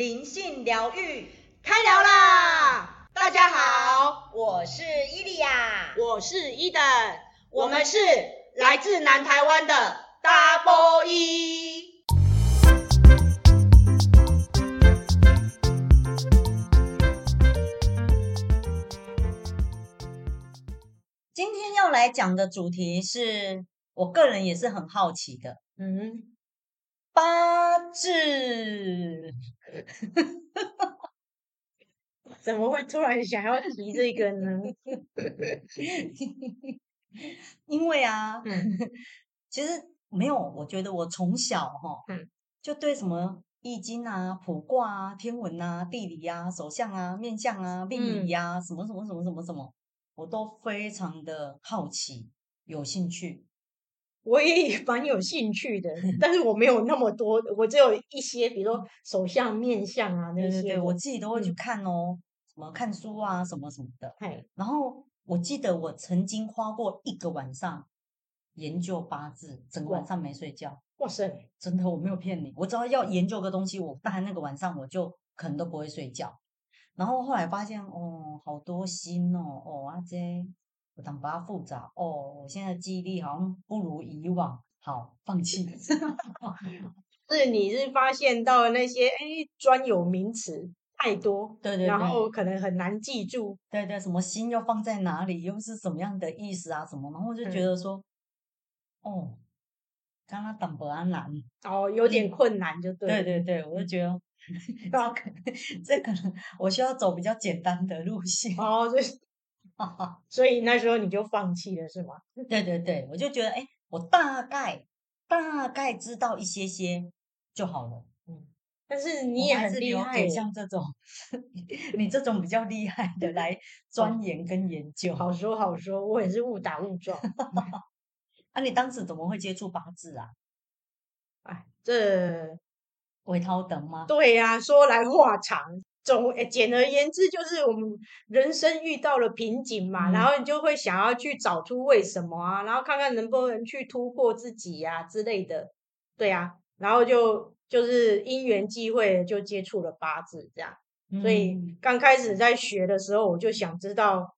灵性疗愈开聊啦！大家好，我是伊利亚，我是伊登，我们是来自南台湾的 Double E。今天要来讲的主题是我个人也是很好奇的，嗯。八字，怎么会突然想要提这个呢？因为啊，嗯、其实没有，我觉得我从小哈，嗯、就对什么易经啊、卜卦啊、天文啊、地理啊、手相啊、面相啊、命理啊，嗯、什么什么什么什么什么，我都非常的好奇，有兴趣。我也蛮有兴趣的，但是我没有那么多，我只有一些，比如说手相、面相啊那些，对对对，我自己都会去看哦，嗯、什么看书啊，什么什么的。嘿然后我记得我曾经花过一个晚上研究八字，整个晚上没睡觉。哇塞，真的我没有骗你，我只要要研究个东西，我大概那个晚上我就可能都不会睡觉。然后后来发现，哦，好多心哦，哦啊这。我当把它复杂哦，我现在记忆力好像不如以往，好放弃。是你是发现到那些哎专有名词太多，对，对对，然后可能很难记住，对对，什么心又放在哪里，又是什么样的意思啊？什么？然后就觉得说，嗯、哦，刚刚当不安难，哦，有点 困难，就对，对对对，我就觉得，这可能这可能我需要走比较简单的路线哦，就是。所以那时候你就放弃了是吗？对对对，我就觉得哎，我大概大概知道一些些就好了。嗯，但是你也很厉害，像这种 你这种比较厉害的来 钻研跟研究。好说好说，我也是误打误撞。啊，你当时怎么会接触八字啊？哎，这会头等吗？对呀、啊，说来话长。总诶，简而言之，就是我们人生遇到了瓶颈嘛，嗯、然后你就会想要去找出为什么啊，然后看看能不能去突破自己呀、啊、之类的，对啊，然后就就是因缘际会就接触了八字这样，嗯、所以刚开始在学的时候，我就想知道，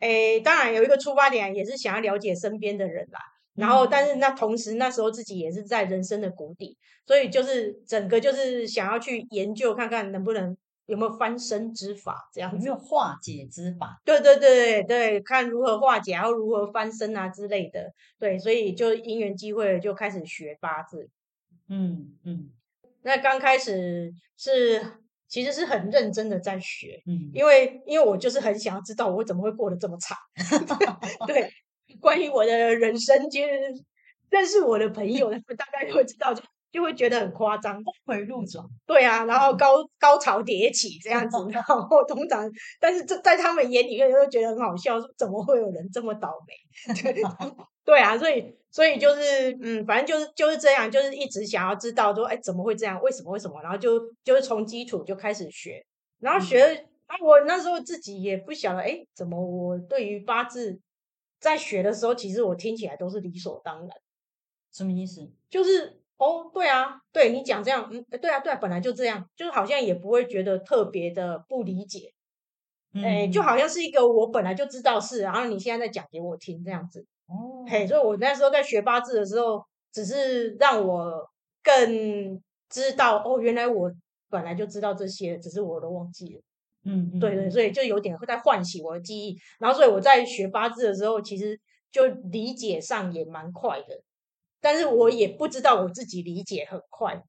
诶，当然有一个出发点，也是想要了解身边的人啦，然后但是那同时那时候自己也是在人生的谷底，所以就是整个就是想要去研究看看能不能。有没有翻身之法？这样子有没有化解之法？对对对对，看如何化解，然后如何翻身啊之类的。对，所以就因缘机会就开始学八字。嗯嗯，那刚开始是其实是很认真的在学，嗯，因为因为我就是很想要知道我怎么会过得这么惨。对，关于我的人生，其实认识我的朋友大概就会知道就。就会觉得很夸张，峰回路转，对啊，然后高高潮迭起这样子，然后通常，但是这在他们眼里面又觉得很好笑，说怎么会有人这么倒霉？对，对啊，所以所以就是嗯，反正就是就是这样，就是一直想要知道说，哎，怎么会这样？为什么？为什么？然后就就是从基础就开始学，然后学，啊，我那时候自己也不晓得，哎，怎么我对于八字在学的时候，其实我听起来都是理所当然，什么意思？就是。哦，对啊，对你讲这样，嗯，对啊，对啊，本来就这样，就是好像也不会觉得特别的不理解，哎、嗯，就好像是一个我本来就知道是，然后你现在在讲给我听这样子，哦，嘿，所以我那时候在学八字的时候，只是让我更知道，哦，原来我本来就知道这些，只是我都忘记了，嗯，嗯，对对，所以就有点会在唤起我的记忆，然后所以我在学八字的时候，其实就理解上也蛮快的。但是我也不知道我自己理解很快，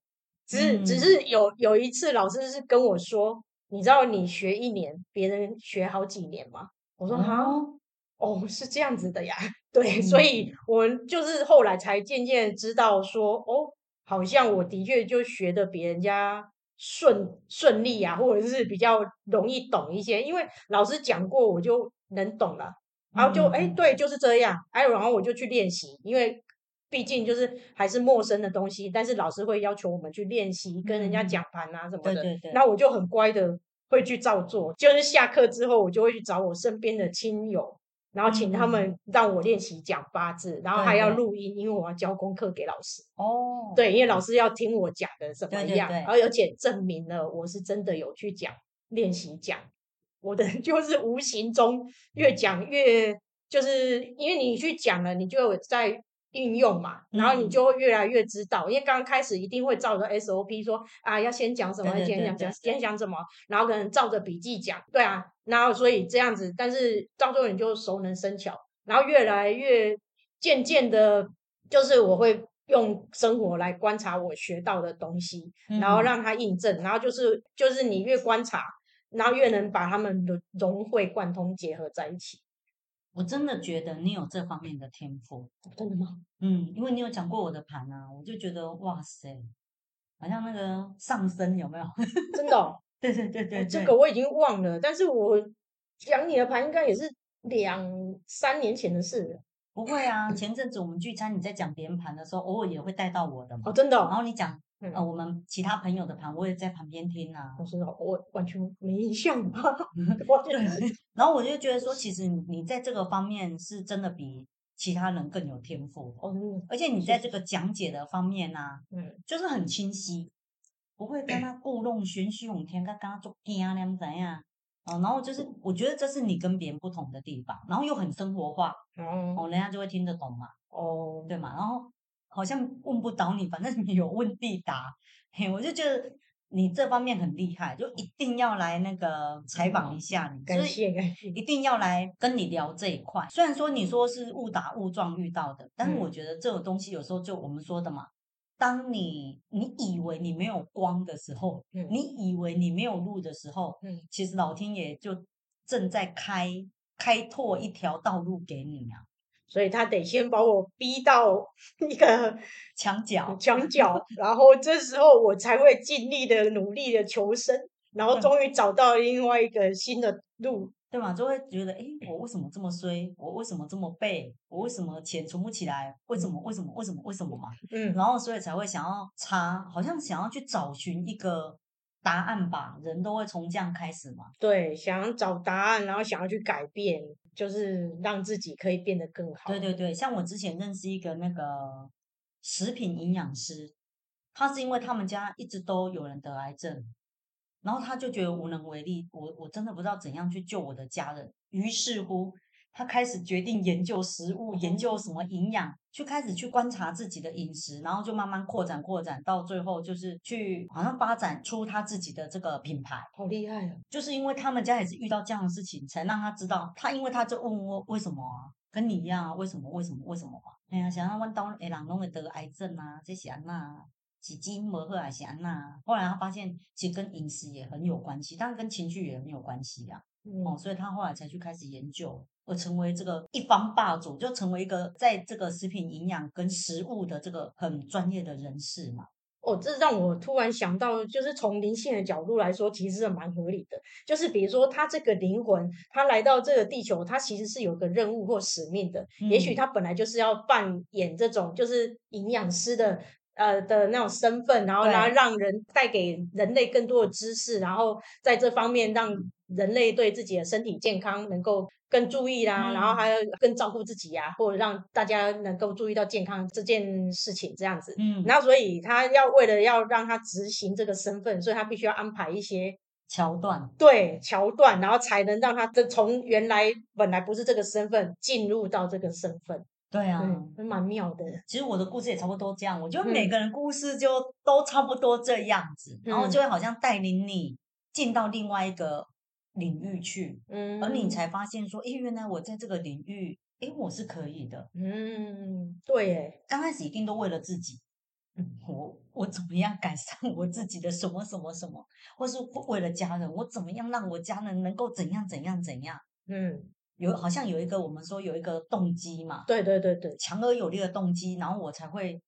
只是、嗯、只是有有一次老师是跟我说，你知道你学一年，别人学好几年吗？我说好，哦，哦，是这样子的呀，对，嗯、所以我就是后来才渐渐知道说，哦，好像我的确就学的比人家顺顺利啊，或者是比较容易懂一些，因为老师讲过，我就能懂了，然后就哎、嗯，对，就是这样，哎，然后我就去练习，因为。毕竟就是还是陌生的东西，但是老师会要求我们去练习，跟人家讲盘啊什么的。对对对。那我就很乖的会去照做，就是下课之后我就会去找我身边的亲友，然后请他们让我练习讲八字，然后还要录音，因为我要交功课给老师。哦，对，因为老师要听我讲的怎么样，而且证明了我是真的有去讲练习讲，我的就是无形中越讲越，就是因为你去讲了，你就有在。运用嘛，然后你就会越来越知道，嗯、因为刚开始一定会照着 SOP 说啊，要先讲什么，先讲讲，先讲什么，然后可能照着笔记讲，对啊，然后所以这样子，但是到最后你就熟能生巧，然后越来越渐渐的，就是我会用生活来观察我学到的东西，嗯、然后让它印证，然后就是就是你越观察，然后越能把它们的融会贯通结合在一起。我真的觉得你有这方面的天赋，真的吗？嗯，因为你有讲过我的盘啊，我就觉得哇塞，好像那个上升有没有？真的、哦？对对对对，这个我已经忘了，但是我讲你的盘应该也是两三年前的事了。不会啊，前阵子我们聚餐，你在讲别人盘的时候，偶尔也会带到我的嘛。哦，真的、哦。然后你讲。嗯、呃，我们其他朋友的盘，我也在旁边听啊。我说我完全没印象。然后我就觉得说，其实你在这个方面是真的比其他人更有天赋。哦，嗯、而且你在这个讲解的方面呢、啊，嗯，就是很清晰，不会跟他 故弄玄虚，我们天跟他做惊那样怎样？哦，然后就是我觉得这是你跟别人不同的地方，然后又很生活化，嗯、哦，人家就会听得懂嘛。哦，对嘛，然后。好像问不倒你，反正你有问必答。嘿，我就觉得你这方面很厉害，就一定要来那个采访一下你。感谢感谢，一定要来跟你聊这一块。虽然说你说是误打误撞遇到的，但是我觉得这种东西有时候就我们说的嘛，当你你以为你没有光的时候，嗯，你以为你没有路的时候，嗯，其实老天爷就正在开开拓一条道路给你啊。所以他得先把我逼到 一个墙角，墙角，然后这时候我才会尽力的努力的求生，然后终于找到另外一个新的路，对吗？就会觉得，哎，我为什么这么衰？我为什么这么背？我为什么钱存不起来？为什么？为什么？为什么？为什么嘛？嗯，然后所以才会想要查，好像想要去找寻一个答案吧。人都会从这样开始嘛。对，想要找答案，然后想要去改变。就是让自己可以变得更好。对对对，像我之前认识一个那个食品营养师，他是因为他们家一直都有人得癌症，然后他就觉得无能为力，我我真的不知道怎样去救我的家人，于是乎。他开始决定研究食物，研究什么营养，去开始去观察自己的饮食，然后就慢慢扩展扩展，到最后就是去好像发展出他自己的这个品牌，好厉害啊！就是因为他们家也是遇到这样的事情，才让他知道，他因为他就问我为什么啊，跟你一样啊，为什么为什么为什么啊？哎呀，想要问到哎，人都会得癌症啊，这些啊那，是基因不好还是啊那？后来他发现其实跟饮食也很有关系，当然跟情绪也很有关系呀、啊。嗯、哦，所以他后来才去开始研究。而成为这个一方霸主，就成为一个在这个食品营养跟食物的这个很专业的人士嘛。哦，这让我突然想到，就是从灵性的角度来说，其实是蛮合理的。就是比如说，他这个灵魂，他来到这个地球，他其实是有个任务或使命的。嗯、也许他本来就是要扮演这种就是营养师的。呃的那种身份，然后来让人带给人类更多的知识，然后在这方面让人类对自己的身体健康能够更注意啦，嗯、然后还要更照顾自己呀、啊，或者让大家能够注意到健康这件事情这样子。嗯，然后所以他要为了要让他执行这个身份，所以他必须要安排一些桥段，对桥段，然后才能让他这从原来本来不是这个身份进入到这个身份。对啊，嗯，蛮妙的。其实我的故事也差不多这样，我觉得每个人故事就都差不多这样子，嗯、然后就会好像带领你进到另外一个领域去，嗯，而你才发现说，诶，原来我在这个领域，诶，我是可以的，嗯，对耶，刚开始一定都为了自己，嗯，我我怎么样改善 我自己的什么什么什么，或是为了家人，我怎么样让我家人能够怎样怎样怎样，嗯。有好像有一个我们说有一个动机嘛，对对对对，强而有力的动机，然后我才会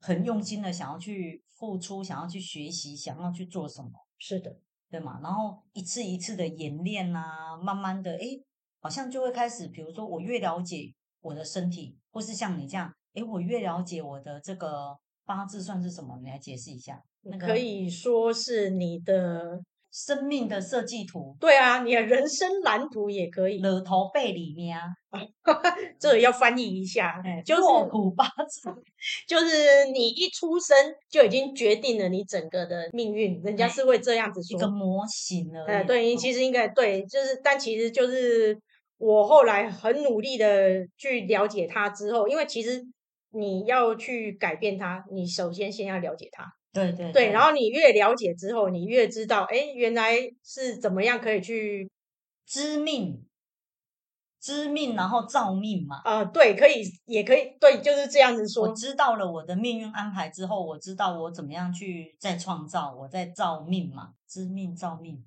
很用心的想要去付出，想要去学习，想要去做什么。是的，对嘛？然后一次一次的演练啊，慢慢的，诶，好像就会开始，比如说我越了解我的身体，或是像你这样，诶，我越了解我的这个八字算是什么？你来解释一下。那个可以说是你的生命的设计图，对啊，你的人生蓝图也可以。额头背里面啊，这个要翻译一下，欸、就是土八字，就是你一出生就已经决定了你整个的命运，人家是会这样子说。一个模型了。哎，对，你其实应该对，就是，但其实就是我后来很努力的去了解它之后，因为其实你要去改变它，你首先先要了解它。对对对，然后你越了解之后，你越知道，哎，原来是怎么样可以去知命，知命，然后造命嘛。啊、呃，对，可以，也可以，对，就是这样子说。我知道了我的命运安排之后，我知道我怎么样去再创造，我在造命嘛，知命造命。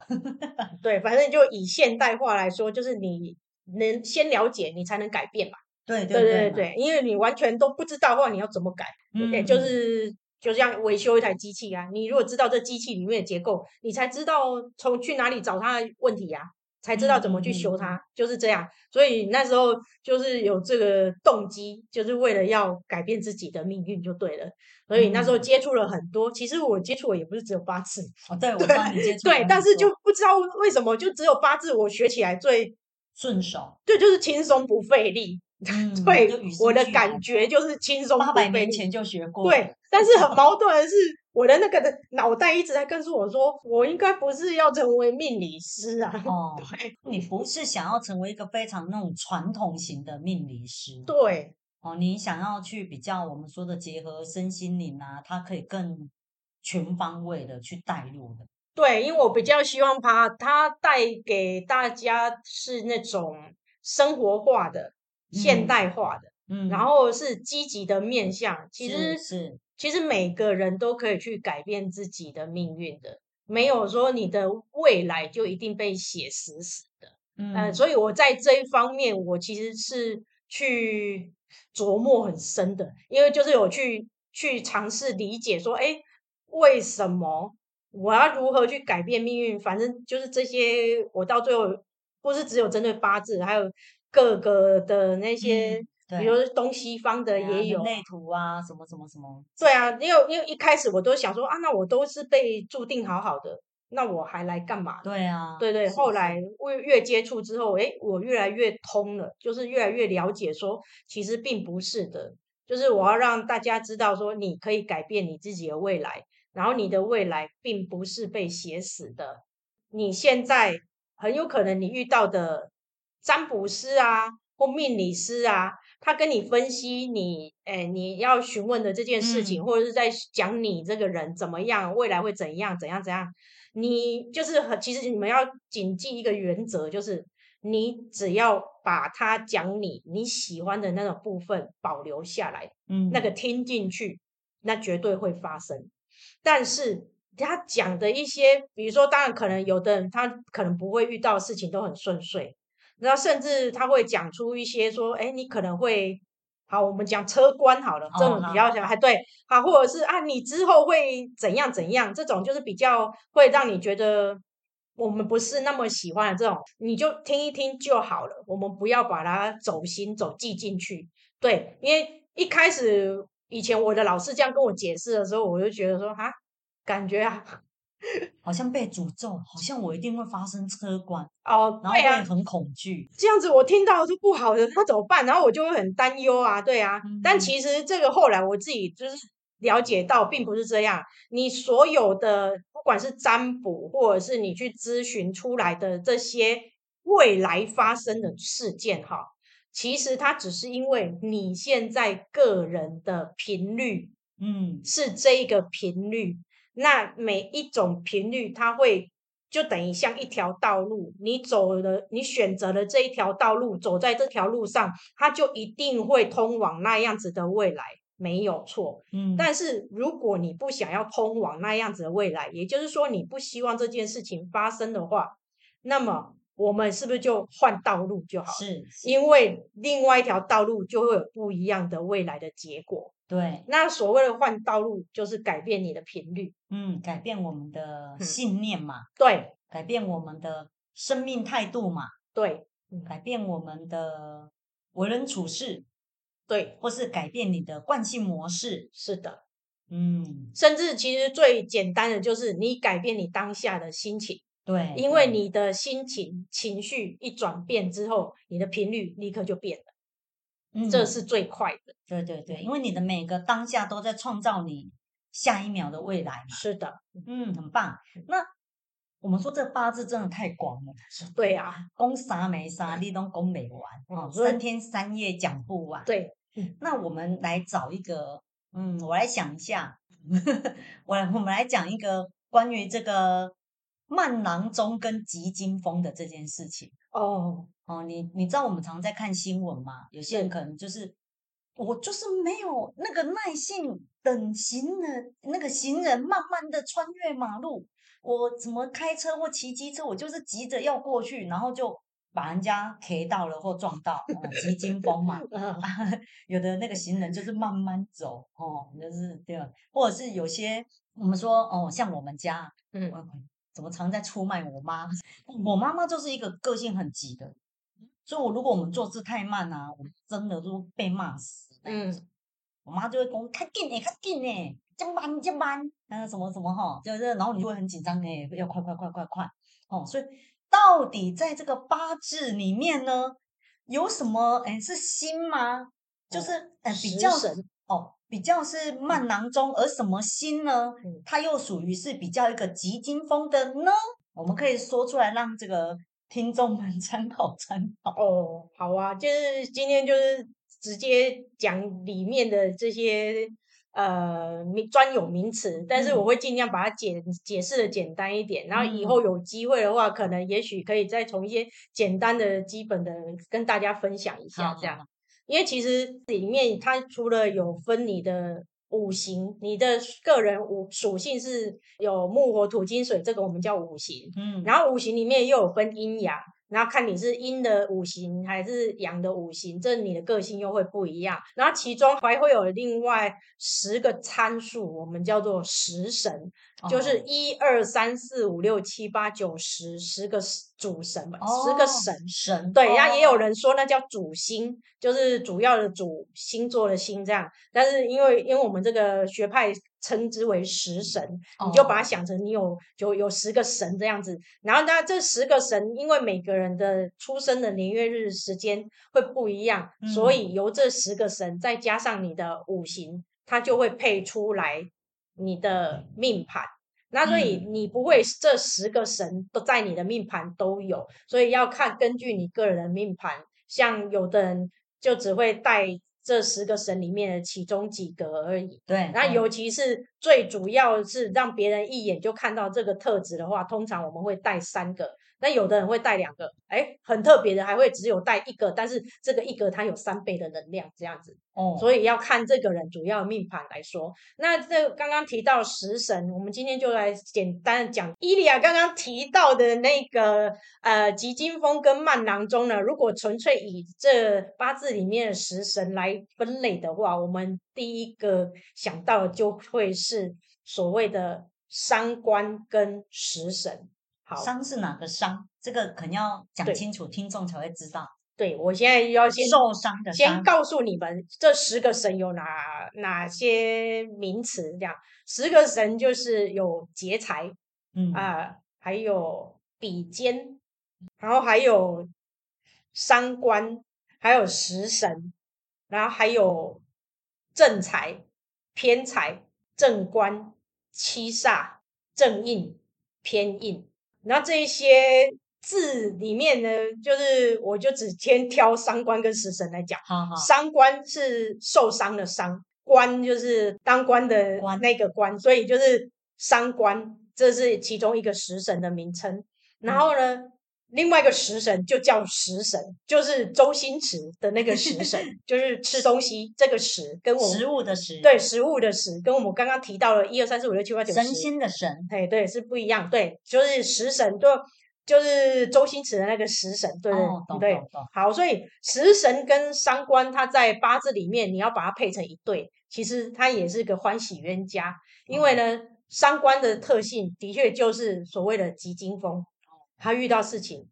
对，反正就以现代化来说，就是你能先了解，你才能改变嘛。对对对对对，因为你完全都不知道的话，你要怎么改？嗯、对，就是。就像维修一台机器啊，你如果知道这机器里面的结构，你才知道从去哪里找它的问题呀、啊，才知道怎么去修它，嗯、就是这样。所以那时候就是有这个动机，就是为了要改变自己的命运就对了。所以那时候接触了很多，其实我接触的也不是只有八字哦，对，我帮你接触，对，但是就不知道为什么就只有八字我学起来最顺手，对，就是轻松不费力。嗯、对，我的感觉就是轻松。八百年前就学过。对，但是很 矛盾的是，我的那个的脑袋一直在告诉我说，我应该不是要成为命理师啊。哦，对，你不是想要成为一个非常那种传统型的命理师。对。哦，你想要去比较我们说的结合身心灵啊，它可以更全方位的去带入的。对，因为我比较希望把它带给大家是那种生活化的。现代化的，嗯，然后是积极的面向，其实是，是其实每个人都可以去改变自己的命运的，没有说你的未来就一定被写死死的，嗯，呃，所以我在这一方面，我其实是去琢磨很深的，因为就是有去去尝试理解说，哎，为什么我要如何去改变命运？反正就是这些，我到最后不是只有针对八字，还有。各个的那些，嗯、比如说东西方的也有内图啊，什么什么什么。对啊，因为因为一开始我都想说啊，那我都是被注定好好的，那我还来干嘛？对啊，对对。后来越越接触之后，诶，我越来越通了，就是越来越了解说，其实并不是的，就是我要让大家知道说，你可以改变你自己的未来，然后你的未来并不是被写死的，你现在很有可能你遇到的。占卜师啊，或命理师啊，他跟你分析你，哎，你要询问的这件事情，嗯、或者是在讲你这个人怎么样，未来会怎样，怎样怎样。你就是很，其实你们要谨记一个原则，就是你只要把他讲你你喜欢的那种部分保留下来，嗯，那个听进去，那绝对会发生。但是他讲的一些，比如说，当然可能有的人他可能不会遇到事情都很顺遂。然后甚至他会讲出一些说，哎，你可能会好，我们讲车关好了，这种比较小还对，好，或者是啊，你之后会怎样怎样，这种就是比较会让你觉得我们不是那么喜欢的这种，你就听一听就好了，我们不要把它走心走记进去，对，因为一开始以前我的老师这样跟我解释的时候，我就觉得说哈，感觉啊。好像被诅咒，好像我一定会发生车管哦，然后会很恐惧。这样子我听到是不好的，那怎么办？然后我就会很担忧啊，对啊。嗯、但其实这个后来我自己就是了解到，并不是这样。你所有的不管是占卜，或者是你去咨询出来的这些未来发生的事件，哈，其实它只是因为你现在个人的频率，嗯，是这个频率。那每一种频率，它会就等于像一条道路，你走了，你选择了这一条道路，走在这条路上，它就一定会通往那样子的未来，没有错。嗯，但是如果你不想要通往那样子的未来，也就是说你不希望这件事情发生的话，那么我们是不是就换道路就好？是，是，因为另外一条道路就会有不一样的未来的结果。对，那所谓的换道路，就是改变你的频率，嗯，改变我们的信念嘛，嗯、对，改变我们的生命态度嘛，对，改变我们的为人处事，对，或是改变你的惯性模式，是的，嗯，甚至其实最简单的就是你改变你当下的心情。对，因为你的心情情绪一转变之后，你的频率立刻就变了。嗯，这是最快的。对对对，因为你的每个当下都在创造你下一秒的未来嘛。是的，嗯，很棒。那我们说这八字真的太广了。对啊，攻啥没啥，你都攻没完。哦，三天三夜讲不完。对，那我们来找一个，嗯，我来想一下，我来，我们来讲一个关于这个。慢郎中跟急惊风的这件事情哦哦，你你知道我们常常在看新闻吗？有些人可能就是我就是没有那个耐性等行人，那个行人慢慢的穿越马路，我怎么开车或骑机车，我就是急着要过去，然后就把人家 K 到了或撞到，嗯、急惊风嘛。有的那个行人就是慢慢走哦，就是对吧？或者是有些我们说哦，像我们家嗯。怎么常在出卖我妈？我妈妈就是一个个性很急的，所以我如果我们做事太慢啊，我真的就被骂死。嗯，我妈就会讲：快紧诶，快紧诶，加班加班，嗯，什么什么哈，就是，然后你就会很紧张诶，要快快快快快哦。所以到底在这个八字里面呢，有什么？诶，是心吗？就是呃比较神哦。比较是慢囊中，而什么心呢？它又属于是比较一个急惊风的呢？我们可以说出来，让这个听众们参考参考。哦，好啊，就是今天就是直接讲里面的这些呃名专有名词，但是我会尽量把它解解释的简单一点，然后以后有机会的话，可能也许可以再从一些简单的基本的跟大家分享一下，这样。因为其实里面它除了有分你的五行，你的个人五属性是有木火土金水，这个我们叫五行。嗯，然后五行里面又有分阴阳，然后看你是阴的五行还是阳的五行，这你的个性又会不一样。然后其中还会有另外十个参数，我们叫做十神，就是一二三四五六七八九十十个主神嘛，十个神神。对，然后也有人说那叫主星，就是主要的主星座的星这样。但是因为因为我们这个学派称之为十神，你就把它想成你有有有十个神这样子。然后那这十个神，因为每个人的出生的年月日时间会不一样，所以由这十个神再加上你的五行，它就会配出来你的命盘。那所以你不会这十个神都在你的命盘都有，所以要看根据你个人的命盘，像有的人就只会带这十个神里面的其中几个而已。对，那尤其是最主要是让别人一眼就看到这个特质的话，通常我们会带三个。那有的人会带两个，哎，很特别的，还会只有带一个，但是这个一个它有三倍的能量，这样子。哦，所以要看这个人主要命盘来说。那这刚刚提到食神，我们今天就来简单的讲。伊利亚刚刚提到的那个呃吉金风跟慢囊中呢，如果纯粹以这八字里面的食神来分类的话，我们第一个想到的就会是所谓的伤官跟食神。好，伤是哪个伤？这个肯定要讲清楚，听众才会知道。对，我现在要先受伤的伤，先告诉你们这十个神有哪哪些名词。这样，十个神就是有劫财，嗯啊、呃，还有比肩，然后还有伤官，还有食神，然后还有正财、偏财、正官、七煞、正印、偏印。那这一些字里面呢，就是我就只先挑伤官跟食神来讲。好好，伤官是受伤的伤，官就是当官的那个官，官所以就是伤官，这是其中一个食神的名称。然后呢？嗯另外一个食神就叫食神，就是周星驰的那个食神，就是吃东西这个食，跟我们食物的食，对，食物的食，跟我们刚刚提到的一二三四五六七八九十神仙的神，哎，对，是不一样，对，就是食神，就就是周星驰的那个食神，对对、哦、对，好，所以食神跟伤官，他在八字里面，你要把它配成一对，其实它也是个欢喜冤家，因为呢，伤官的特性的确就是所谓的急惊风。他遇到事情，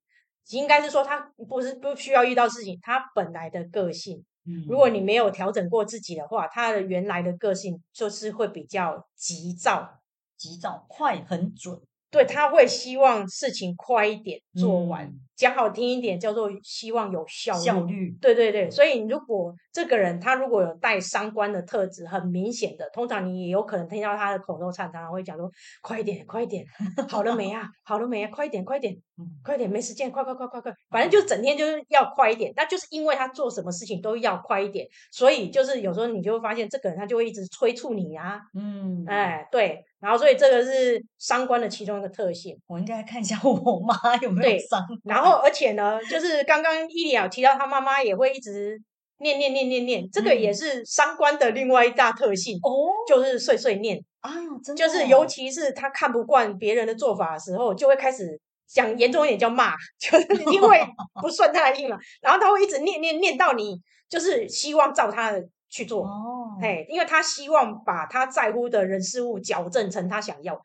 应该是说他不是不需要遇到事情，他本来的个性。嗯，如果你没有调整过自己的话，他的原来的个性就是会比较急躁，急躁，快，很准。对，他会希望事情快一点做完，嗯、讲好听一点叫做希望有效率。效率。对对对，所以如果这个人他如果有带伤官的特质，很明显的，通常你也有可能听到他的口头禅，常常会讲说：“快一点，快一点，好了没啊？好了没啊？快一点，快一点，快点，没时间，快快快快快，反正就整天就是要快一点。那就是因为他做什么事情都要快一点，所以就是有时候你就会发现这个人他就会一直催促你啊。嗯，哎，对。然后，所以这个是伤官的其中一个特性。我应该看一下我妈有没有伤。然后，而且呢，就是刚刚伊利亚提到，他妈妈也会一直念念念念念，这个也是三观的另外一大特性哦，就是碎碎念。啊，真的，就是尤其是他看不惯别人的做法的时候，就会开始讲严重一点叫骂，就是因为不顺他的意了，然后他会一直念念念到你，就是希望照他的。去做哦，嘿，因为他希望把他在乎的人事物矫正成他想要的，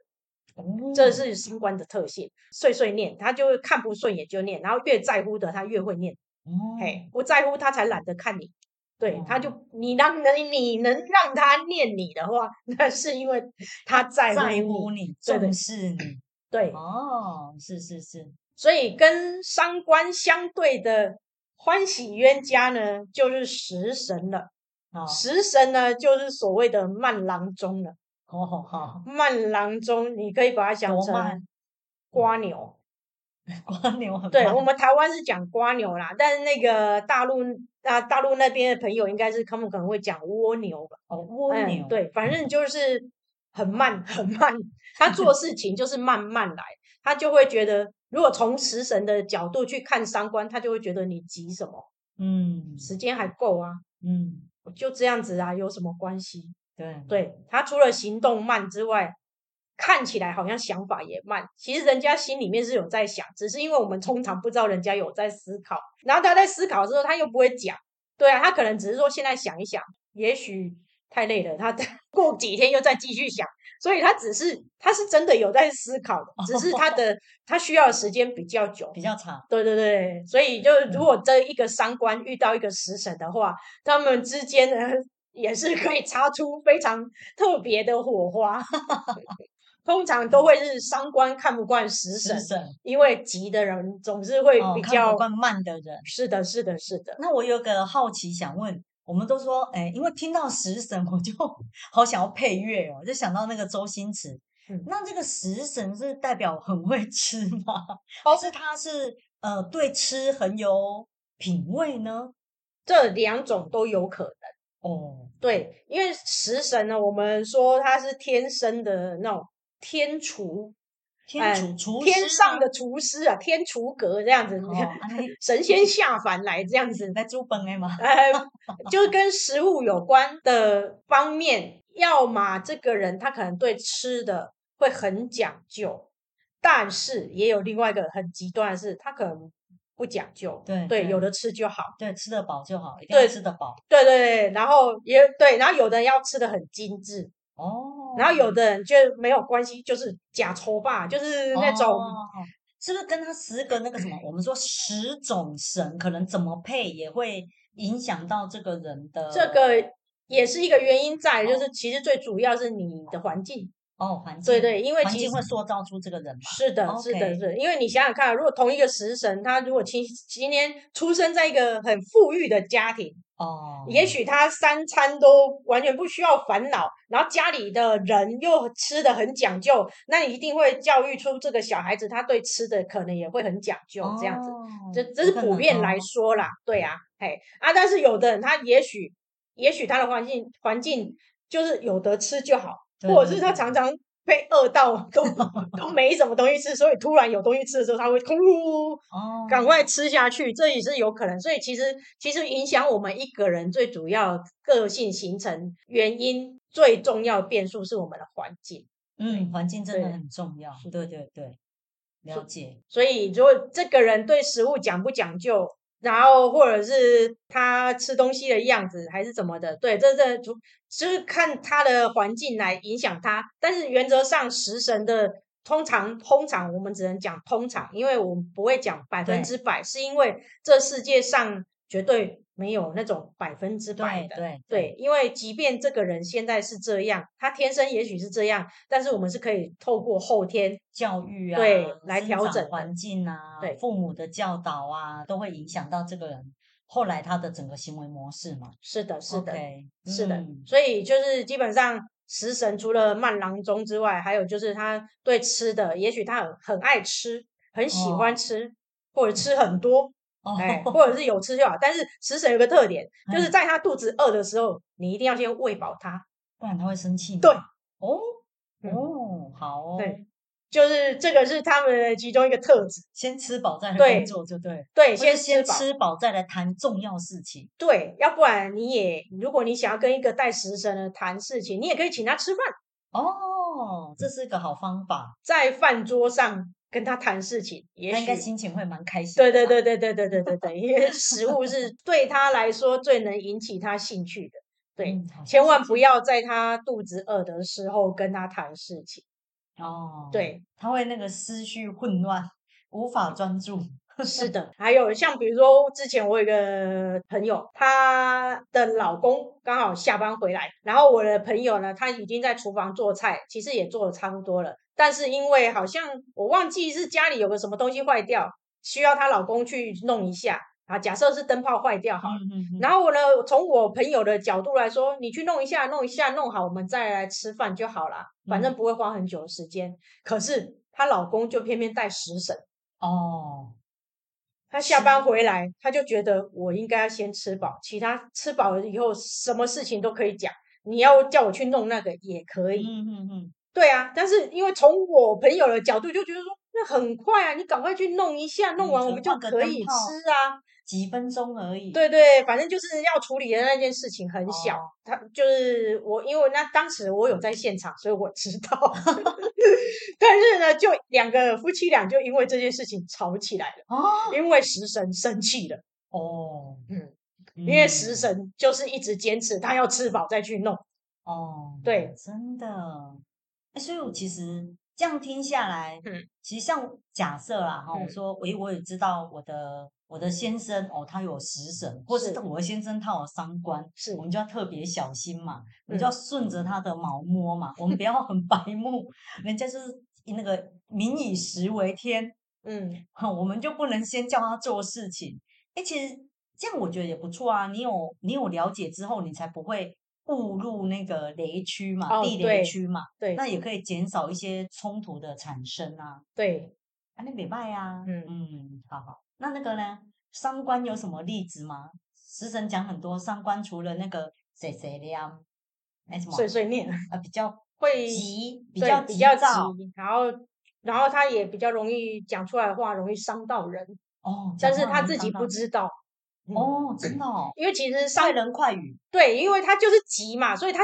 哦，这是伤官的特性。碎碎念，他就看不顺眼就念，然后越在乎的他越会念，哦，嘿，不在乎他才懒得看你，对，哦，他就你让能你能让他念你的话，那是因为 他在乎你，在乎你重视你，对，哦，是是是，所以跟伤官相对的欢喜冤家呢，就是食神了。食神呢，就是所谓的慢郎中了。哦，好，慢郎中，你可以把它想成瓜牛。瓜牛很慢。对，我们台湾是讲瓜牛啦，但是那个大陆啊，大陆那边的朋友应该是他们可能会讲蜗牛吧。哦，蜗牛。对，反正就是很慢很慢，他做事情就是慢慢来，他就会觉得，如果从食神的角度去看三观，他就会觉得你急什么？嗯，时间还够啊。嗯。就这样子啊，有什么关系？对，对，他除了行动慢之外，看起来好像想法也慢。其实人家心里面是有在想，只是因为我们通常不知道人家有在思考。然后他在思考的时候，他又不会讲。对啊，他可能只是说现在想一想，也许太累了，他 过几天又再继续想。所以他只是，他是真的有在思考的，只是他的他需要的时间比较久，比较长。对对对，所以就如果这一个三官遇到一个食神的话，他们之间呢也是可以擦出非常特别的火花。通常都会是伤官看不惯食神，因为急的人总是会比较、哦、看不惯慢的人。是的，是的，是的。那我有个好奇想问。我们都说，哎，因为听到食神，我就 好想要配乐哦，就想到那个周星驰。嗯，那这个食神是代表很会吃吗？还是他是呃对吃很有品味呢？这两种都有可能哦。对，因为食神呢，我们说他是天生的那种天厨。天厨厨师，天上的厨师啊，天厨阁这样子，哦、神仙下凡来这样子在煮饭的吗？呃，就是跟食物有关的方面，要么这个人他可能对吃的会很讲究，但是也有另外一个很极端的是，他可能不讲究，对对，有的吃就好，对，吃得饱就好，一定要吃得饱，对对对，然后也对，然后有的人要吃的很精致。哦，然后有的人就没有关系，就是假抽吧，就是那种，哦，是不是跟他十个那个什么？我们说十种神可能怎么配也会影响到这个人的。这个也是一个原因在，就是其实最主要是你的环境。哦，环境。对对，因为环境会塑造出这个人嘛。是的，是的，是的。因为你想想看，如果同一个食神，他如果今今天出生在一个很富裕的家庭。哦，也许他三餐都完全不需要烦恼，然后家里的人又吃的很讲究，那你一定会教育出这个小孩子，他对吃的可能也会很讲究，这样子，这、哦、这是普遍来说啦，对啊，嘿啊，但是有的人他也许，也许他的环境环境就是有得吃就好，或者是他常常。被饿到都 都没什么东西吃，所以突然有东西吃的时候，他会呼噜，哦，赶快吃下去，这也是有可能。所以其实其实影响我们一个人最主要个性形成原因，最重要的变数是我们的环境。嗯，环境真的很重要。对对对，了解。所以如果这个人对食物讲不讲究，然后或者是他吃东西的样子还是怎么的，对，这这主。就是看他的环境来影响他，但是原则上食神的通常通常我们只能讲通常，因为我们不会讲百分之百，是因为这世界上绝对没有那种百分之百的。对因为即便这个人现在是这样，他天生也许是这样，但是我们是可以透过后天教育啊，对，来调整环境啊，对，父母的教导啊，都会影响到这个人后来他的整个行为模式嘛。是的，是的，okay, 是的。嗯，所以就是基本上。食神除了慢郎中之外，还有就是他对吃的，也许他很很爱吃，很喜欢吃，哦、或者吃很多，哦、哎，或者是有吃就好。但是食神有个特点，就是在他肚子饿的时候，你一定要先喂饱他，不然他会生气。对，哦，哦，好哦。对就是这个是他们的其中一个特质，先吃饱再来工作就对。对，先先吃饱再来谈重要事情。对，要不然你也，如果你想要跟一个带食神的谈事情，你也可以请他吃饭。哦，这是一个好方法，在饭桌上跟他谈事情，也许应该心情会蛮开心。对对对对对对对对对，因为食物是 对他来说最能引起他兴趣的。对，嗯、千万不要在他肚子饿的时候跟他谈事情。哦，对，他会那个思绪混乱，无法专注。是的，还有像比如说，之前我有一个朋友，她的老公刚好下班回来，然后我的朋友呢，他已经在厨房做菜，其实也做的差不多了，但是因为好像我忘记是家里有个什么东西坏掉，需要她老公去弄一下。啊，假设是灯泡坏掉好了，嗯嗯、然后我呢，从我朋友的角度来说，你去弄一下，弄一下，弄好，我们再来吃饭就好了，反正不会花很久的时间。嗯、可是她老公就偏偏带食神哦，他下班回来，他就觉得我应该要先吃饱，其他吃饱了以后，什么事情都可以讲，你要叫我去弄那个也可以。嗯嗯嗯，对啊，但是因为从我朋友的角度就觉得说，那很快啊，你赶快去弄一下，弄完我们就可以吃啊。几分钟而已，对对，反正就是要处理的那件事情很小。哦、他就是我，因为那当时我有在现场，所以我知道。但是呢，就两个夫妻俩就因为这件事情吵起来了。哦，因为食神生气了。哦，嗯，因为食神就是一直坚持他要吃饱再去弄。哦，对，真的。所以我其实这样听下来，嗯，其实像假设啦，哈、嗯，我说，诶，我也知道我的。我的先生哦，他有食神，或是我的先生他有三官，是。我们就要特别小心嘛，我们就要顺着他的毛摸嘛，我们不要很白目，人家就是那个民以食为天，嗯，我们就不能先叫他做事情。哎，其实这样我觉得也不错啊，你有你有了解之后，你才不会误入那个雷区嘛，哦、地雷区嘛，对，那也可以减少一些冲突的产生啊，对，啊，那礼拜啊，嗯嗯，好好。那那个呢？三观有什么例子吗？食神讲很多，三观除了那个碎碎念，没什么碎碎念啊，比较会急，比较比较急，然后然后他也比较容易讲出来的话，容易伤到人哦。但是他自己不知道哦，真的哦，因为其实快人快语，对，因为他就是急嘛，所以他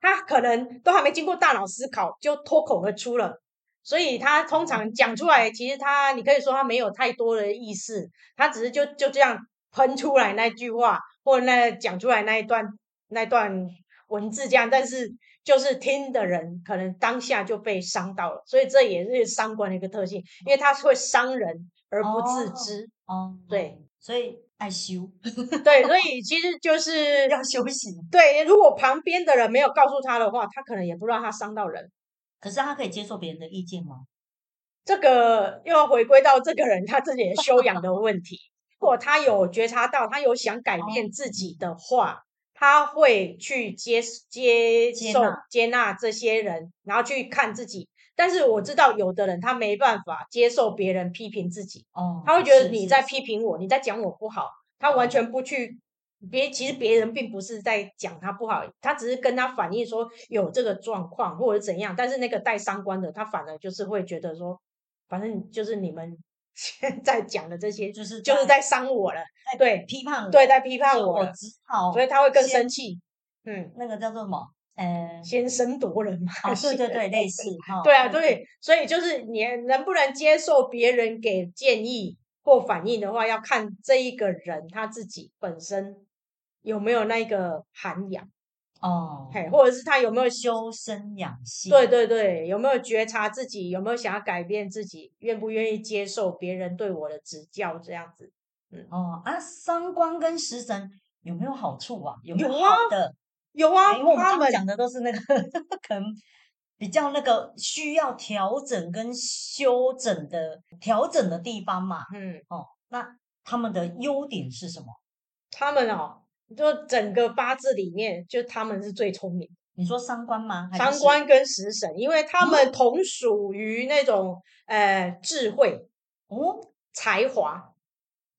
他可能都还没经过大脑思考，就脱口而出了。所以他通常讲出来，其实他你可以说他没有太多的意思，他只是就就这样喷出来那句话，或者那讲出来那一段那段文字这样，但是就是听的人可能当下就被伤到了，所以这也是伤官的一个特性，因为他是会伤人而不自知。哦，哦对，所以爱修，对，所以其实就是 要休息。对，如果旁边的人没有告诉他的话，他可能也不知道他伤到人。可是他可以接受别人的意见吗？这个又要回归到这个人他自己的修养的问题。如果他有觉察到，他有想改变自己的话，哦、他会去接接受接纳这些人，然后去看自己。但是我知道有的人他没办法接受别人批评自己，哦，他会觉得你在批评我，你在讲我不好，他完全不去。别，其实别人并不是在讲他不好，他只是跟他反映说有这个状况或者怎样。但是那个带伤官的，他反而就是会觉得说，反正就是你们 现在讲的这些，就是就是在伤我了，对，批判我，对，在批判我，我只好，所以他会更生气。嗯，那个叫做什么？呃，先声夺人嘛。哦，对 对对，类似哈。对啊，对，所以就是你能不能接受别人给建议或反应的话，要看这一个人他自己本身。有没有那个涵养哦？嘿，或者是他有没有修身养性？对对对，有没有觉察自己？有没有想要改变自己？愿不愿意接受别人对我的指教？这样子，嗯哦啊，三观跟食神有没有好处啊？有没有好的？有啊，因为我们刚刚讲的都是那个可能比较那个需要调整跟修整的调整的地方嘛。嗯哦，那他们的优点是什么？他们哦，就整个八字里面，就他们是最聪明。你说三官吗？三官跟食神，因为他们同属于那种呃智慧哦，才华，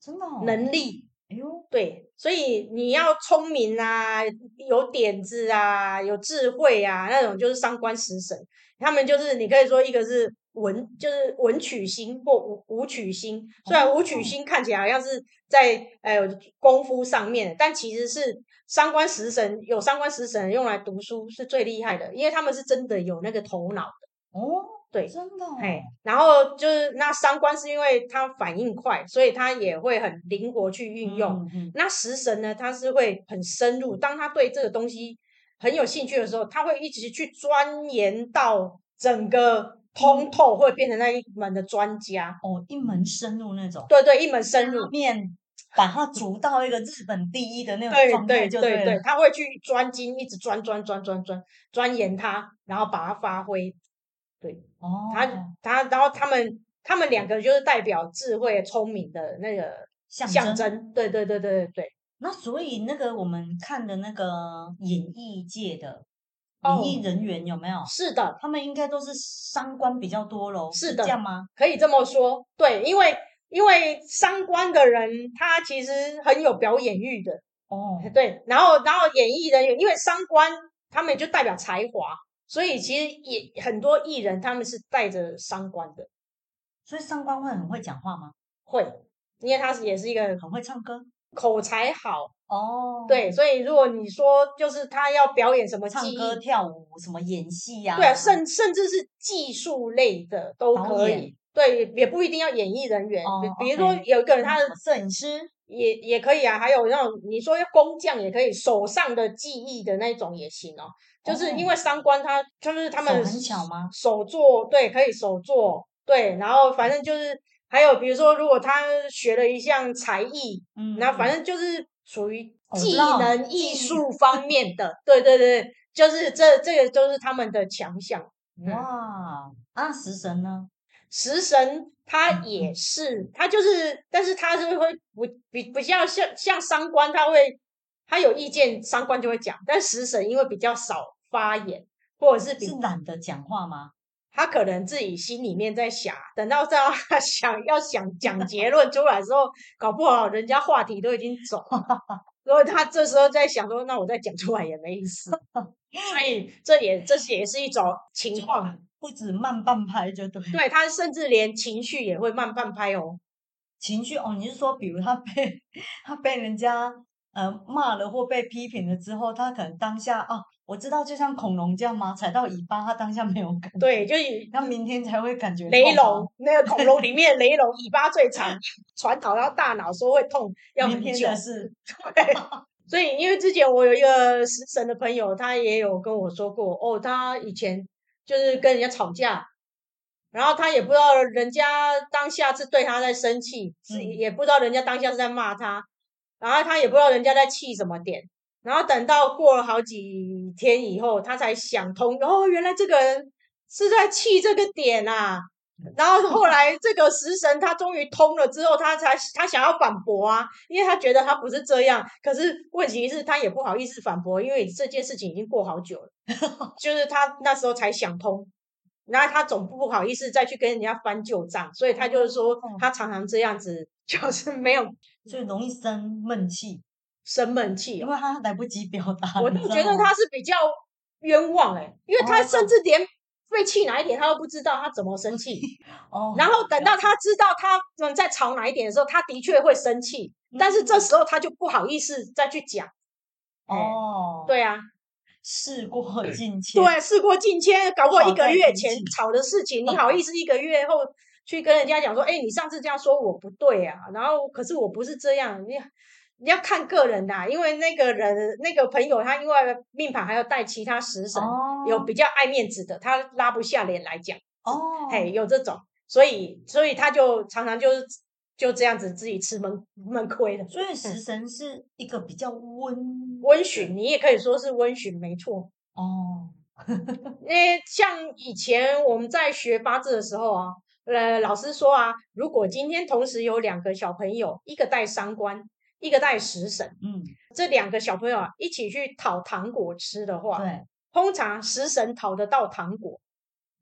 真的、哦、能力。哎呦，对，所以你要聪明啊，有点子啊，有智慧啊，那种就是伤官食神。他们就是你可以说一个是文，就是文曲星或武武曲星。虽然武曲星看起来好像是在呃功夫上面，但其实是。伤官食神有伤官食神用来读书是最厉害的，因为他们是真的有那个头脑的哦，对，真的、哦，哎，然后就是那三官是因为他反应快，所以他也会很灵活去运用。嗯嗯、那食神呢，他是会很深入，当他对这个东西很有兴趣的时候，他会一直去钻研到整个通透，会变成那一门的专家哦，一门深入那种。对对，一门深入面。把它逐到一个日本第一的那种状态就对了，对对对，他会去专精，一直钻钻钻钻钻钻研它，然后把它发挥。对，哦，他他，然后他们他们两个就是代表智慧、聪明的那个象征。象征对对对对对对。那所以那个我们看的那个演艺界的演艺人员有没有？是的，他们应该都是三观比较多喽。是的，是这样吗？可以这么说。对，因为。因为三观的人，他其实很有表演欲的哦。对，然后然后演艺人员，因为三观他们就代表才华，所以其实也很多艺人他们是带着伤官的。所以伤官会很会讲话吗？会，因为他是也是一个很会唱歌，口才好哦。对，所以如果你说就是他要表演什么唱歌、跳舞、什么演戏呀、啊，对啊，甚甚至是技术类的都可以。对，也不一定要演艺人员，哦、比如说有一个人他的摄影师也也可以啊，还有那种你说要工匠也可以，手上的技艺的那种也行哦。就是因为伤官他就是他们手很巧吗？手做对，可以手做对，然后反正就是还有比如说如果他学了一项才艺，嗯，然后反正就是属于技能艺术方面的，对对对，就是这这个都是他们的强项。哇，啊，食神呢？食神他也是，他就是，但是他是会不比比较像像伤官，他会他有意见，三官就会讲，但食神因为比较少发言，或者是比是懒得讲话吗？他可能自己心里面在想，等到这样他想要想讲结论出来之后，搞不好人家话题都已经走了，所以他这时候在想说，那我再讲出来也没意思，所以这也这也是一种情况。不止慢半拍就对，对，他甚至连情绪也会慢半拍哦。情绪哦，你是说，比如他被 他被人家呃骂了或被批评了之后，他可能当下哦，我知道，就像恐龙这样吗？踩到尾巴，他当下没有感觉，对，就他明天才会感觉。雷龙那个恐龙里面，雷龙尾巴最长，传导到大脑说会痛，要很久。明天的事。对，所以因为之前我有一个食神的朋友，他也有跟我说过哦，他以前。就是跟人家吵架，然后他也不知道人家当下是对他在生气，是、嗯、也不知道人家当下是在骂他，然后他也不知道人家在气什么点，然后等到过了好几天以后，他才想通，哦，原来这个人是在气这个点啊。然后后来这个食神他终于通了之后，他才他想要反驳啊，因为他觉得他不是这样。可是问题是，他也不好意思反驳，因为这件事情已经过好久了，就是他那时候才想通，然后他总不好意思再去跟人家翻旧账，所以他就是说他常常这样子，就是没有，就容易生闷气，生闷气，因为他来不及表达。我就觉得他是比较冤枉哎、欸，因为他甚至连。被气哪一点他都不知道，他怎么生气？哦，然后等到他知道他们在吵哪一点的时候，他的确会生气，但是这时候他就不好意思再去讲。哦，对啊，事过境迁。对，事过境迁，搞不好一个月前吵的事情，你 好意思一个月后去跟人家讲说，哎，你上次这样说我不对啊，然后可是我不是这样，你。你要看个人啊，因为那个人那个朋友，他因为命盘还要带其他食神，哦、有比较爱面子的，他拉不下脸来讲。哦，嘿，有这种，所以所以他就常常就是就这样子自己吃闷闷亏的。所以食神是一个比较温温驯，你也可以说是温驯，没错。哦，因为像以前我们在学八字的时候啊，呃，老师说啊，如果今天同时有两个小朋友，一个带三官，一个带食神，嗯，这两个小朋友啊一起去讨糖果吃的话，对，通常食神讨得到糖果，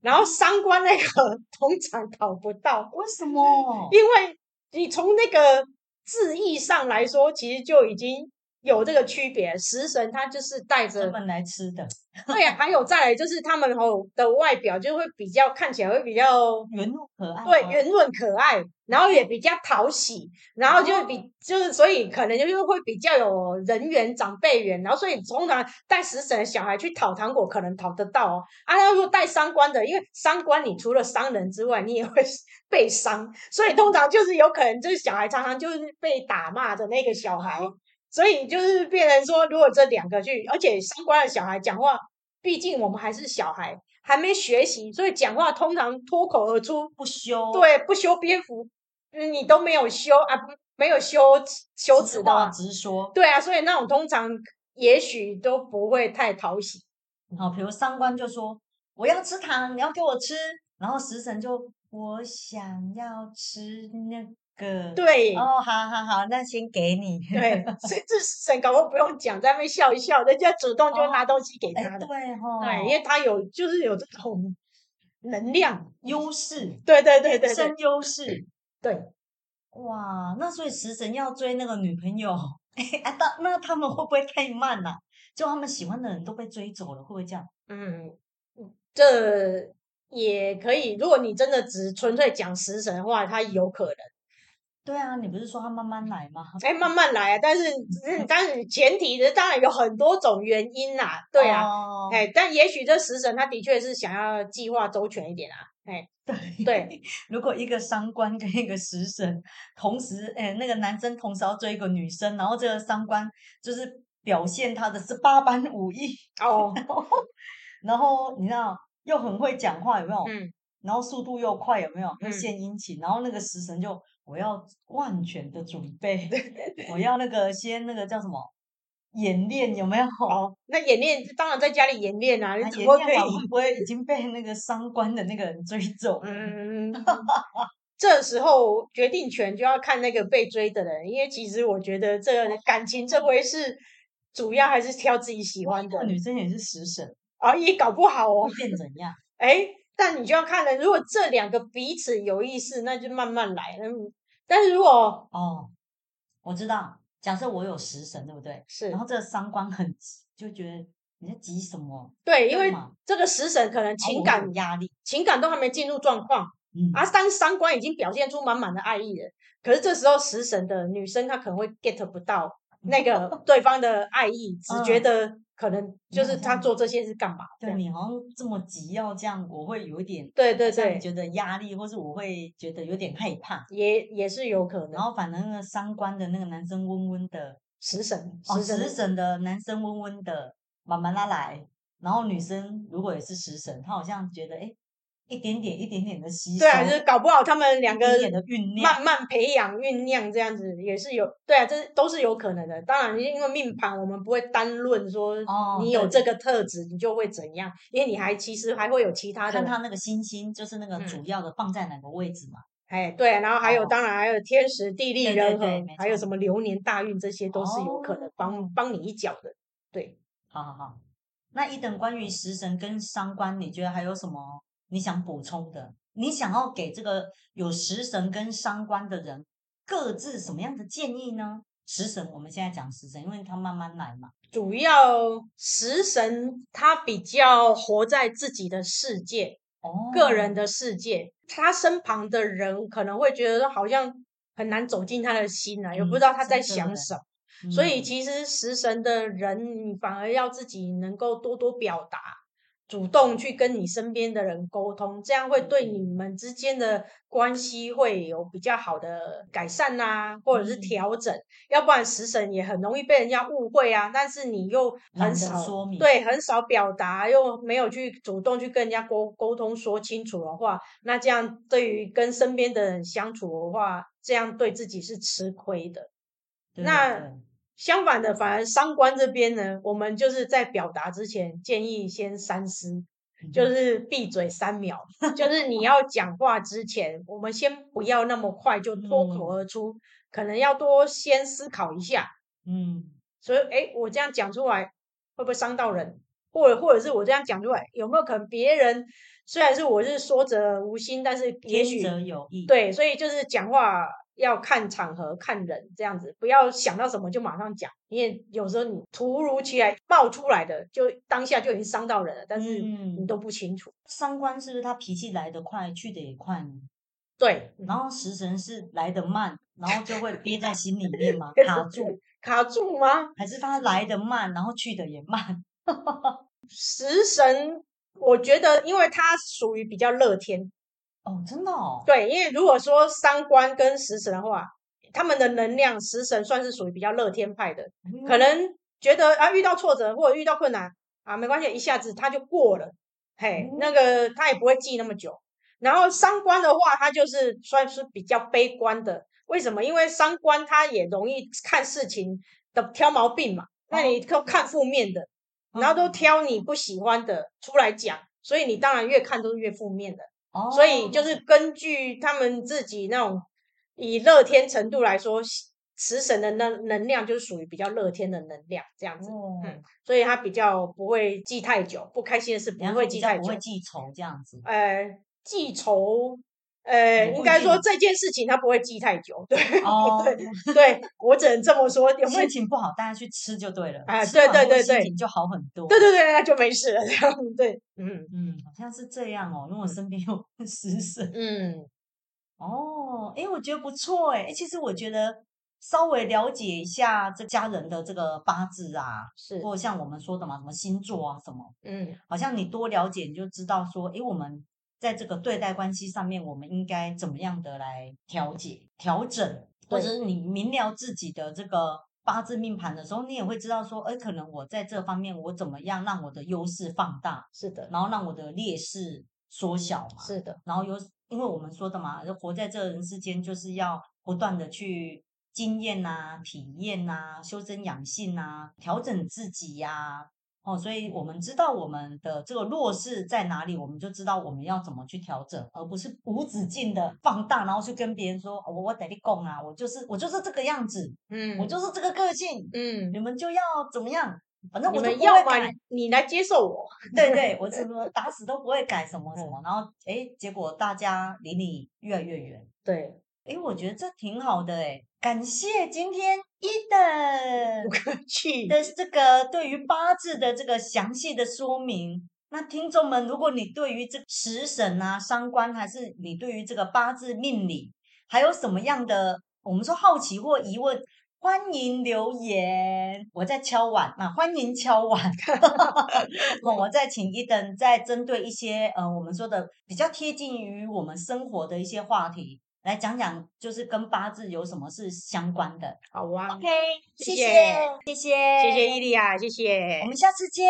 然后三官那个 通常讨不到。为什 么？因为你从那个字义上来说，其实就已经。有这个区别，食神他就是带着他们来吃的，对呀、啊，还有再来就是他们吼的外表就会比较看起来会比较圆润可爱，对，圆润可爱，然后也比较讨喜，然后就比、哦、就是所以可能就是会比较有人缘、长辈缘，然后所以通常带食神的小孩去讨糖果，可能讨得到哦。啊，那如果带伤官的，因为伤官你除了伤人之外，你也会 被伤，所以通常就是有可能就是小孩常常就是被打骂的那个小孩。哦所以就是变成说，如果这两个去，而且三官的小孩讲话，毕竟我们还是小孩，还没学习，所以讲话通常脱口而出不修，对，不修边幅，你都没有修啊，没有修修辞的话，直说，对啊，所以那种通常也许都不会太讨喜。好，比如三官就说我要吃糖，你要给我吃，然后食神就我想要吃那个。对哦，好好好，那先给你。对，甚至神搞不不用讲，在那边笑一笑，人家主动就拿东西给他了。哦、对哈、哦，对，因为他有就是有这种能量优势。对对对对，生优势。对，哇，那所以食神要追那个女朋友，哎，那那他们会不会太慢了、啊？就他们喜欢的人都被追走了，会不会这样？嗯，这也可以。如果你真的只纯粹讲食神的话，他有可能。对啊，你不是说他慢慢来吗？哎，慢慢来啊！但是，但是前提的当然有很多种原因呐、啊。对啊，哎、哦，但也许这食神他的确是想要计划周全一点啊。哎，对对，如果一个伤官跟一个食神同时，哎，那个男生同时要追一个女生，然后这个伤官就是表现他的是八般武艺哦，然后你知道又很会讲话，有没有？嗯。然后速度又快，有没有？又献殷勤，然后那个食神就。我要万全的准备，我要那个先那个叫什么演练有没有？哦，那演练当然在家里演练啊，演练会不会已经被那个伤官的那个人追走？嗯，这时候决定权就要看那个被追的人，因为其实我觉得这个感情这回事，主要还是挑自己喜欢的。女生也是食神啊，也搞不好哦，会变怎样？哎。但你就要看了，如果这两个彼此有意思，那就慢慢来。嗯，但是如果哦，我知道，假设我有食神，对不对？是。然后这个三观很急，就觉得你在急什么？对，因为这个食神可能情感压力，情感都还没进入状况，嗯，啊，但三观已经表现出满满的爱意了。可是这时候食神的女生她可能会 get 不到那个 对方的爱意，只觉得。可能就是他做这些是干嘛？对，你好像这么急要这样，我会有一点对对对，觉得压力，或是我会觉得有点害怕，也也是有可能。然后反正那个伤官的那个男生温温的食神，食神的男生温温的慢慢拉来，然后女生如果也是食神，他好像觉得哎。一点点、一点点的吸收，对啊，就是搞不好他们两个一点点的酝酿，慢慢培养、酝酿这样子也是有，对啊，这都是有可能的。当然，因为命盘我们不会单论说你有这个特质，哦、你就会怎样，因为你还其实还会有其他的。看他那个星星，就是那个主要的放在哪个位置嘛？哎、嗯，对，然后还有、哦、当然还有天时地利人和，还有什么流年大运，这些都是有可能帮、哦、帮你一脚的。对，好好好。那一等关于食神跟伤官，你觉得还有什么？你想补充的，你想要给这个有食神跟伤官的人各自什么样的建议呢？食神，我们现在讲食神，因为他慢慢来嘛。主要食神他比较活在自己的世界，哦，个人的世界，他身旁的人可能会觉得好像很难走进他的心啊，也不知道他在想什么。嗯，所以其实食神的人，你反而要自己能够多多表达。主动去跟你身边的人沟通，这样会对你们之间的关系会有比较好的改善啊，或者是调整。嗯、要不然食神也很容易被人家误会啊。但是你又很少说明，对，很少表达，又没有去主动去跟人家沟沟通说清楚的话，那这样对于跟身边的人相处的话，这样对自己是吃亏的。那相反的，反而伤官这边呢，我们就是在表达之前，建议先三思，就是闭嘴三秒，就是你要讲话之前，我们先不要那么快就脱口而出，嗯、可能要多先思考一下。嗯，所以，哎，我这样讲出来会不会伤到人？或者，或者是我这样讲出来，有没有可能别人虽然是我是说者无心，但是也许有意。对，所以就是讲话。要看场合、看人，这样子不要想到什么就马上讲，因为有时候你突如其来冒出来的，就当下就已经伤到人了，但是你都不清楚。伤官、嗯、是不是他脾气来得快，去得也快呢？对，然后食神是来得慢，然后就会憋在心里面嘛？卡住？卡住吗？还是他来得慢，然后去得也慢？食神，我觉得因为他属于比较乐天。哦，真的哦。对，因为如果说三观跟食神的话，他们的能量，食神算是属于比较乐天派的，嗯、可能觉得啊遇到挫折或者遇到困难啊没关系，一下子他就过了，嘿，嗯、那个他也不会记那么久。然后伤官的话，他就是算是比较悲观的，为什么？因为伤官他也容易看事情的挑毛病嘛，那你都看负面的，嗯、然后都挑你不喜欢的出来讲，所以你当然越看都是越负面的。所以就是根据他们自己那种以乐天程度来说，食神的能能量就是属于比较乐天的能量这样子，哦、嗯，所以他比较不会记太久，不开心的事不会记太久，不会记仇这样子。呃，记仇，呃，应该说这件事情他不会记太久，对，哦、对，对我只能这么说。有没有心情不好，大家去吃就对了。啊，对对对对，心情就好很多。对对对，那就没事了，这 样对。嗯嗯，好像是这样哦，因为我身边有食神。嗯，哦，哎，我觉得不错哎，其实我觉得稍微了解一下这家人的这个八字啊，是，或像我们说的嘛，什么星座啊什么，嗯，好像你多了解，你就知道说，哎，我们在这个对待关系上面，我们应该怎么样的来调节、调整，或者是你明了自己的这个。八字命盘的时候，你也会知道说，哎，可能我在这方面我怎么样让我的优势放大，是的，然后让我的劣势缩小嘛，是的，然后有，因为我们说的嘛，活在这人世间就是要不断的去经验啊、体验啊、修身养性啊、调整自己呀、啊。哦，所以我们知道我们的这个弱势在哪里，我们就知道我们要怎么去调整，而不是无止境的放大，然后去跟别人说，哦、我我得你供啊，我就是我就是这个样子，嗯，我就是这个个性，嗯，你们就要怎么样？反正我们要改，你来接受我，对对，我怎么 打死都不会改什么什么，然后哎，结果大家离你越来越远，对。哎，我觉得这挺好的哎，感谢今天 Eden 不客气的这个对于八字的这个详细的说明。那听众们，如果你对于这个食神啊、伤官，还是你对于这个八字命理，还有什么样的我们说好奇或疑问，欢迎留言。我在敲碗啊，欢迎敲碗。我再请 Eden 再针对一些呃我们说的比较贴近于我们生活的一些话题。来讲讲，就是跟八字有什么是相关的？好啊，OK，谢谢，谢谢，谢谢伊利亚，谢谢，我们下次见。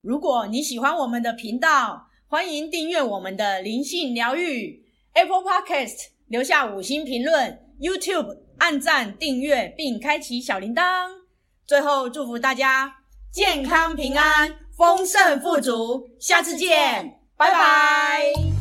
如果你喜欢我们的频道，欢迎订阅我们的灵性疗愈 Apple Podcast，留下五星评论，YouTube 按赞订阅并开启小铃铛。最后祝福大家健康平安、丰盛富足，下次见，拜拜。